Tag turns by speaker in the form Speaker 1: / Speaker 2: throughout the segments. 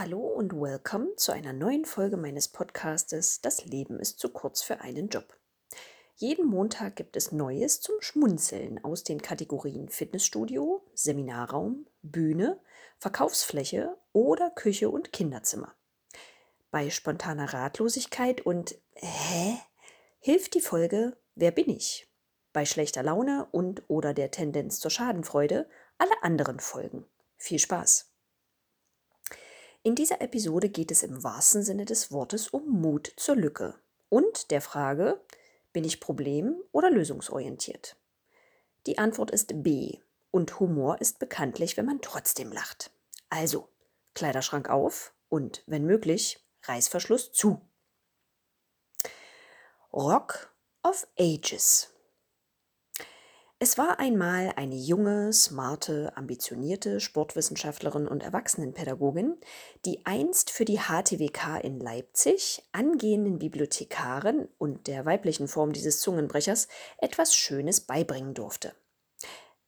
Speaker 1: Hallo und welcome zu einer neuen Folge meines Podcastes Das Leben ist zu kurz für einen Job. Jeden Montag gibt es Neues zum Schmunzeln aus den Kategorien Fitnessstudio, Seminarraum, Bühne, Verkaufsfläche oder Küche und Kinderzimmer. Bei spontaner Ratlosigkeit und Hä? hilft die Folge Wer bin ich? Bei schlechter Laune und oder der Tendenz zur Schadenfreude alle anderen Folgen. Viel Spaß! In dieser Episode geht es im wahrsten Sinne des Wortes um Mut zur Lücke und der Frage, bin ich problem- oder lösungsorientiert? Die Antwort ist B und Humor ist bekanntlich, wenn man trotzdem lacht. Also, Kleiderschrank auf und, wenn möglich, Reißverschluss zu. Rock of Ages es war einmal eine junge, smarte, ambitionierte Sportwissenschaftlerin und Erwachsenenpädagogin, die einst für die HTWK in Leipzig angehenden Bibliothekarin und der weiblichen Form dieses Zungenbrechers etwas Schönes beibringen durfte.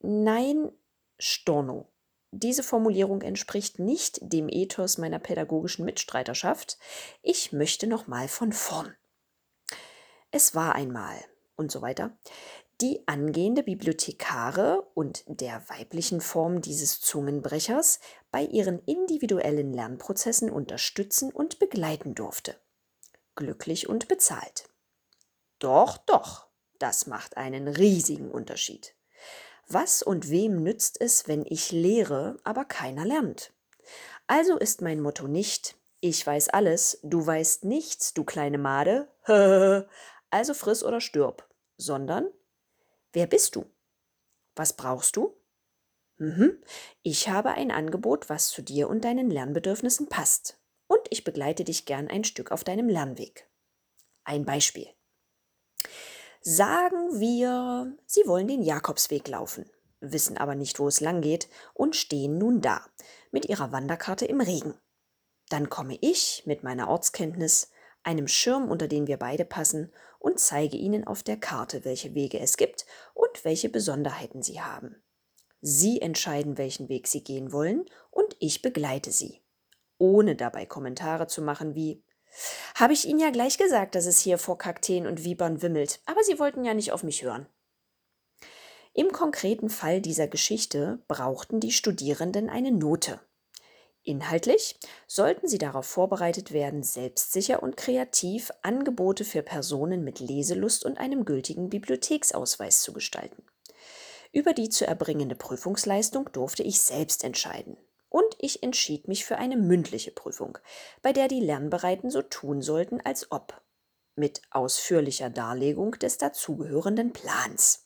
Speaker 1: Nein, Storno. Diese Formulierung entspricht nicht dem Ethos meiner pädagogischen Mitstreiterschaft. Ich möchte nochmal von vorn. Es war einmal und so weiter die angehende Bibliothekare und der weiblichen Form dieses Zungenbrechers bei ihren individuellen Lernprozessen unterstützen und begleiten durfte. Glücklich und bezahlt. Doch, doch, das macht einen riesigen Unterschied. Was und wem nützt es, wenn ich lehre, aber keiner lernt? Also ist mein Motto nicht, ich weiß alles, du weißt nichts, du kleine Made, also friss oder stirb, sondern Wer bist du? Was brauchst du? Mhm. Ich habe ein Angebot, was zu dir und deinen Lernbedürfnissen passt. Und ich begleite dich gern ein Stück auf deinem Lernweg. Ein Beispiel. Sagen wir, Sie wollen den Jakobsweg laufen, wissen aber nicht, wo es lang geht und stehen nun da, mit Ihrer Wanderkarte im Regen. Dann komme ich mit meiner Ortskenntnis, einem Schirm, unter den wir beide passen, und zeige Ihnen auf der Karte, welche Wege es gibt und welche Besonderheiten sie haben. Sie entscheiden, welchen Weg Sie gehen wollen, und ich begleite Sie, ohne dabei Kommentare zu machen wie habe ich Ihnen ja gleich gesagt, dass es hier vor Kakteen und Vibern wimmelt, aber Sie wollten ja nicht auf mich hören. Im konkreten Fall dieser Geschichte brauchten die Studierenden eine Note. Inhaltlich sollten sie darauf vorbereitet werden, selbstsicher und kreativ Angebote für Personen mit Leselust und einem gültigen Bibliotheksausweis zu gestalten. Über die zu erbringende Prüfungsleistung durfte ich selbst entscheiden. Und ich entschied mich für eine mündliche Prüfung, bei der die Lernbereiten so tun sollten, als ob. Mit ausführlicher Darlegung des dazugehörenden Plans.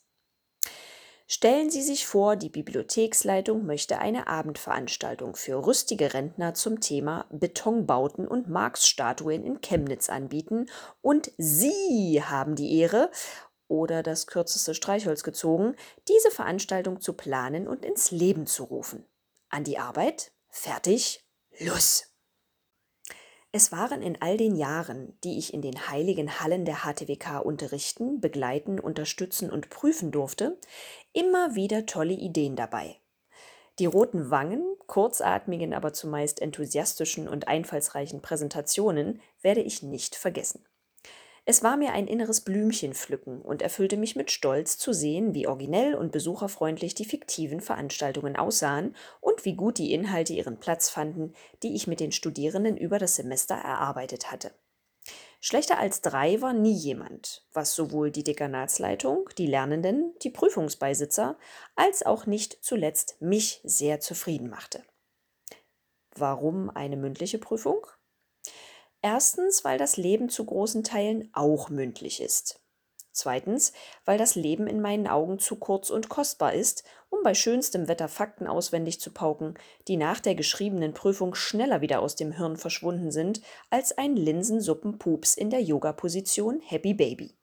Speaker 1: Stellen Sie sich vor, die Bibliotheksleitung möchte eine Abendveranstaltung für rüstige Rentner zum Thema Betonbauten und Marx-Statuen in Chemnitz anbieten und Sie haben die Ehre oder das kürzeste Streichholz gezogen, diese Veranstaltung zu planen und ins Leben zu rufen. An die Arbeit, fertig, los! Es waren in all den Jahren, die ich in den heiligen Hallen der HTWK unterrichten, begleiten, unterstützen und prüfen durfte, immer wieder tolle Ideen dabei. Die roten Wangen, kurzatmigen, aber zumeist enthusiastischen und einfallsreichen Präsentationen werde ich nicht vergessen. Es war mir ein inneres Blümchen pflücken und erfüllte mich mit Stolz zu sehen, wie originell und besucherfreundlich die fiktiven Veranstaltungen aussahen und wie gut die Inhalte ihren Platz fanden, die ich mit den Studierenden über das Semester erarbeitet hatte. Schlechter als drei war nie jemand, was sowohl die Dekanatsleitung, die Lernenden, die Prüfungsbeisitzer als auch nicht zuletzt mich sehr zufrieden machte. Warum eine mündliche Prüfung? Erstens, weil das Leben zu großen Teilen auch mündlich ist. Zweitens, weil das Leben in meinen Augen zu kurz und kostbar ist, um bei schönstem Wetter Fakten auswendig zu pauken, die nach der geschriebenen Prüfung schneller wieder aus dem Hirn verschwunden sind als ein Linsensuppenpups in der Yoga-Position Happy Baby.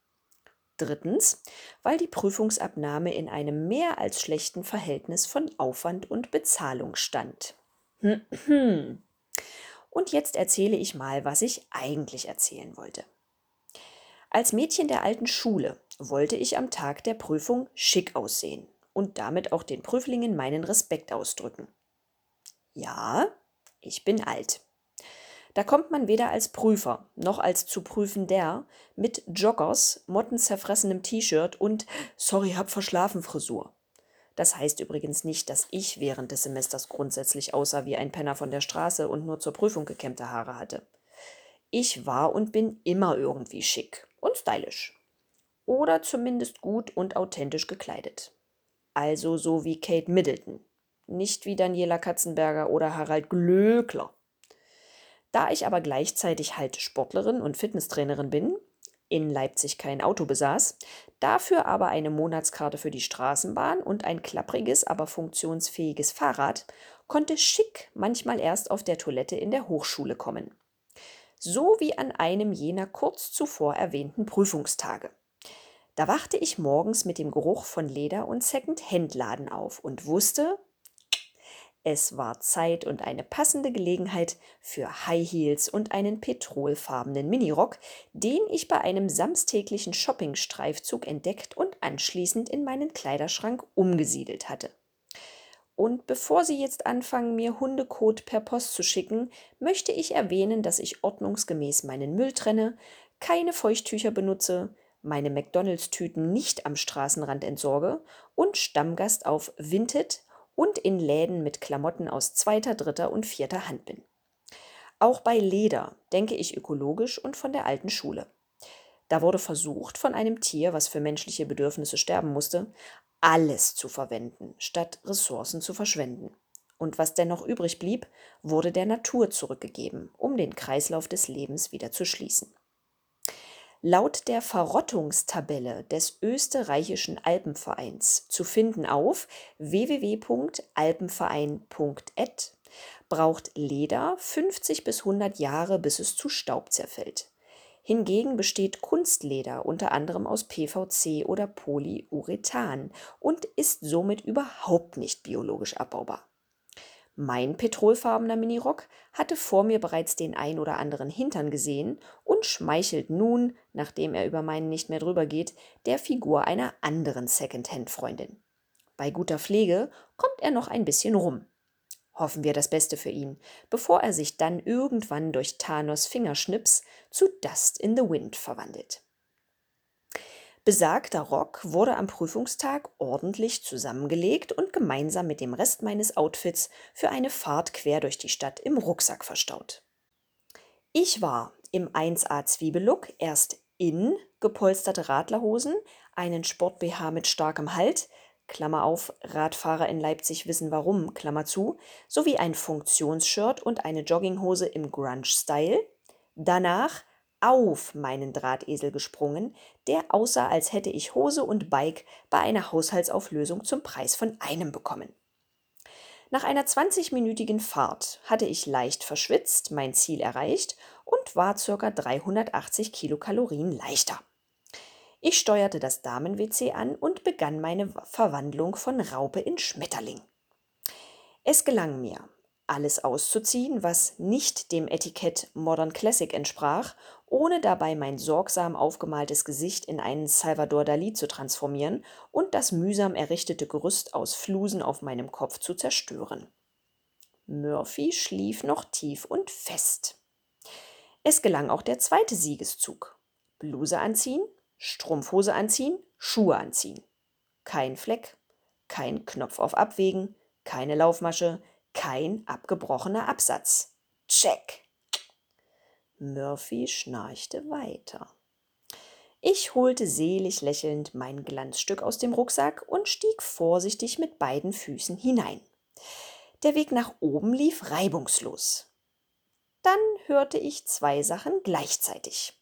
Speaker 1: Drittens, weil die Prüfungsabnahme in einem mehr als schlechten Verhältnis von Aufwand und Bezahlung stand. Und jetzt erzähle ich mal, was ich eigentlich erzählen wollte. Als Mädchen der alten Schule wollte ich am Tag der Prüfung schick aussehen und damit auch den Prüflingen meinen Respekt ausdrücken. Ja, ich bin alt. Da kommt man weder als Prüfer noch als zu prüfender mit Joggers, mottenzerfressenem T-Shirt und sorry, hab verschlafen Frisur. Das heißt übrigens nicht, dass ich während des Semesters grundsätzlich aussah wie ein Penner von der Straße und nur zur Prüfung gekämmte Haare hatte. Ich war und bin immer irgendwie schick und stylisch. Oder zumindest gut und authentisch gekleidet. Also so wie Kate Middleton, nicht wie Daniela Katzenberger oder Harald Glöckler. Da ich aber gleichzeitig halt Sportlerin und Fitnesstrainerin bin, in Leipzig kein Auto besaß, dafür aber eine Monatskarte für die Straßenbahn und ein klappriges, aber funktionsfähiges Fahrrad, konnte schick manchmal erst auf der Toilette in der Hochschule kommen. So wie an einem jener kurz zuvor erwähnten Prüfungstage. Da wachte ich morgens mit dem Geruch von Leder und Second-Hand-Laden auf und wusste, es war Zeit und eine passende Gelegenheit für High Heels und einen petrolfarbenen Minirock, den ich bei einem samstäglichen Shoppingstreifzug entdeckt und anschließend in meinen Kleiderschrank umgesiedelt hatte. Und bevor Sie jetzt anfangen, mir Hundekot per Post zu schicken, möchte ich erwähnen, dass ich ordnungsgemäß meinen Müll trenne, keine Feuchttücher benutze, meine McDonalds-Tüten nicht am Straßenrand entsorge und Stammgast auf Vinted, und in Läden mit Klamotten aus zweiter, dritter und vierter Hand bin. Auch bei Leder denke ich ökologisch und von der alten Schule. Da wurde versucht, von einem Tier, was für menschliche Bedürfnisse sterben musste, alles zu verwenden, statt Ressourcen zu verschwenden. Und was dennoch übrig blieb, wurde der Natur zurückgegeben, um den Kreislauf des Lebens wieder zu schließen. Laut der Verrottungstabelle des Österreichischen Alpenvereins zu finden auf www.alpenverein.at braucht Leder 50 bis 100 Jahre, bis es zu Staub zerfällt. Hingegen besteht Kunstleder unter anderem aus PVC oder Polyurethan und ist somit überhaupt nicht biologisch abbaubar. Mein petrolfarbener Minirock hatte vor mir bereits den ein oder anderen Hintern gesehen und schmeichelt nun, nachdem er über meinen nicht mehr drüber geht, der Figur einer anderen Secondhand-Freundin. Bei guter Pflege kommt er noch ein bisschen rum. Hoffen wir das Beste für ihn, bevor er sich dann irgendwann durch Thanos Fingerschnips zu Dust in the Wind verwandelt. Besagter Rock wurde am Prüfungstag ordentlich zusammengelegt und gemeinsam mit dem Rest meines Outfits für eine Fahrt quer durch die Stadt im Rucksack verstaut. Ich war im 1A Zwiebellook erst in gepolsterte Radlerhosen, einen Sport-BH mit starkem Halt, Klammer auf, Radfahrer in Leipzig wissen warum, Klammer zu, sowie ein Funktionsshirt und eine Jogginghose im Grunge-Style. Danach auf meinen Drahtesel gesprungen, der aussah, als hätte ich Hose und Bike bei einer Haushaltsauflösung zum Preis von einem bekommen. Nach einer 20-minütigen Fahrt hatte ich leicht verschwitzt mein Ziel erreicht und war ca. 380 Kilokalorien leichter. Ich steuerte das Damen-WC an und begann meine Verwandlung von Raupe in Schmetterling. Es gelang mir, alles auszuziehen, was nicht dem Etikett Modern Classic entsprach ohne dabei mein sorgsam aufgemaltes Gesicht in einen Salvador Dali zu transformieren und das mühsam errichtete Gerüst aus Flusen auf meinem Kopf zu zerstören. Murphy schlief noch tief und fest. Es gelang auch der zweite Siegeszug. Bluse anziehen, Strumpfhose anziehen, Schuhe anziehen. Kein Fleck, kein Knopf auf Abwägen, keine Laufmasche, kein abgebrochener Absatz. Check. Murphy schnarchte weiter. Ich holte selig lächelnd mein Glanzstück aus dem Rucksack und stieg vorsichtig mit beiden Füßen hinein. Der Weg nach oben lief reibungslos. Dann hörte ich zwei Sachen gleichzeitig.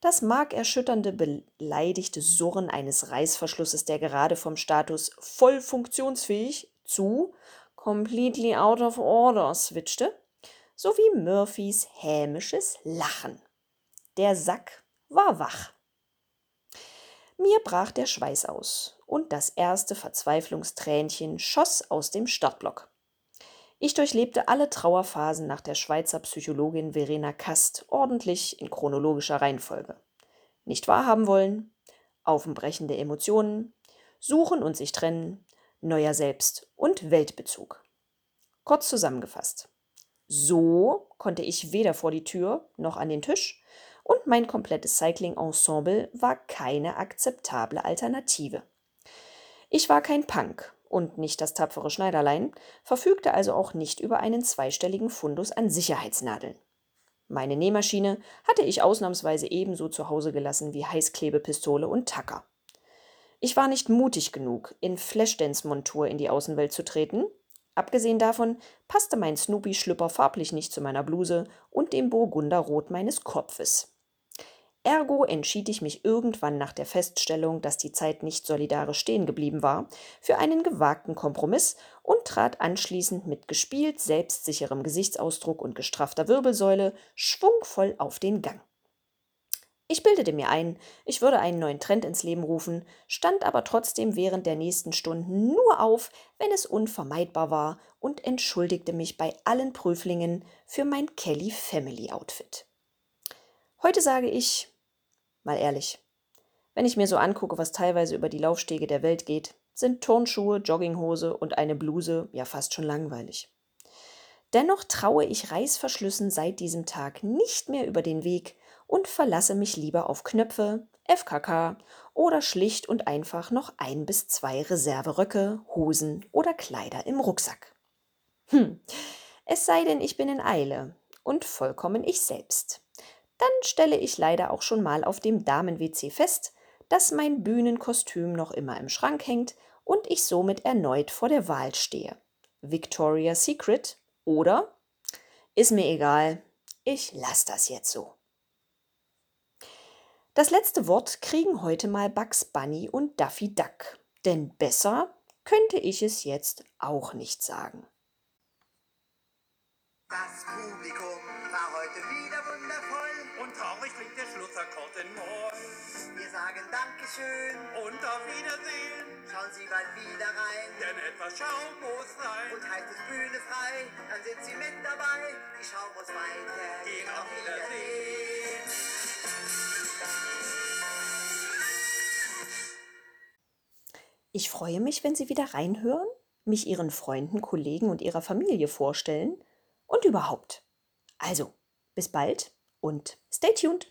Speaker 1: Das markerschütternde, beleidigte Surren eines Reißverschlusses, der gerade vom Status voll funktionsfähig zu completely out of order switchte sowie Murphys hämisches Lachen. Der Sack war wach. Mir brach der Schweiß aus und das erste Verzweiflungstränchen schoss aus dem Startblock. Ich durchlebte alle Trauerphasen nach der Schweizer Psychologin Verena Kast ordentlich in chronologischer Reihenfolge. Nicht wahrhaben wollen, aufbrechende Emotionen, suchen und sich trennen, neuer Selbst und Weltbezug. Kurz zusammengefasst. So konnte ich weder vor die Tür noch an den Tisch, und mein komplettes Cycling-Ensemble war keine akzeptable Alternative. Ich war kein Punk und nicht das tapfere Schneiderlein, verfügte also auch nicht über einen zweistelligen Fundus an Sicherheitsnadeln. Meine Nähmaschine hatte ich ausnahmsweise ebenso zu Hause gelassen wie Heißklebepistole und Tacker. Ich war nicht mutig genug, in Flashdance-Montur in die Außenwelt zu treten. Abgesehen davon passte mein Snoopy-Schlüpper farblich nicht zu meiner Bluse und dem Burgunderrot meines Kopfes. Ergo entschied ich mich irgendwann nach der Feststellung, dass die Zeit nicht solidarisch stehen geblieben war, für einen gewagten Kompromiss und trat anschließend mit gespielt selbstsicherem Gesichtsausdruck und gestraffter Wirbelsäule schwungvoll auf den Gang. Ich bildete mir ein, ich würde einen neuen Trend ins Leben rufen, stand aber trotzdem während der nächsten Stunden nur auf, wenn es unvermeidbar war, und entschuldigte mich bei allen Prüflingen für mein Kelly Family Outfit. Heute sage ich, mal ehrlich, wenn ich mir so angucke, was teilweise über die Laufstege der Welt geht, sind Turnschuhe, Jogginghose und eine Bluse ja fast schon langweilig. Dennoch traue ich Reißverschlüssen seit diesem Tag nicht mehr über den Weg und verlasse mich lieber auf Knöpfe, FKK oder schlicht und einfach noch ein bis zwei Reserveröcke, Hosen oder Kleider im Rucksack. Hm, es sei denn, ich bin in Eile und vollkommen ich selbst dann stelle ich leider auch schon mal auf dem Damen-WC fest, dass mein Bühnenkostüm noch immer im Schrank hängt und ich somit erneut vor der Wahl stehe. Victoria's Secret oder ist mir egal, ich lasse das jetzt so. Das letzte Wort kriegen heute mal Bugs Bunny und Daffy Duck, denn besser könnte ich es jetzt auch nicht sagen. Das Publikum war heute wieder wundervoll. Und traurig klingt der Schlussakkord in Moll. Wir sagen Dankeschön und auf Wiedersehen. Schauen Sie bald wieder rein, denn etwas Schaum muss rein. Und heißt es Bühne frei, dann sind Sie mit dabei. Die Schau muss weiter, gehen auf Wiedersehen. Ich freue mich, wenn Sie wieder reinhören, mich Ihren Freunden, Kollegen und Ihrer Familie vorstellen und überhaupt. Also, bis bald und stay tuned.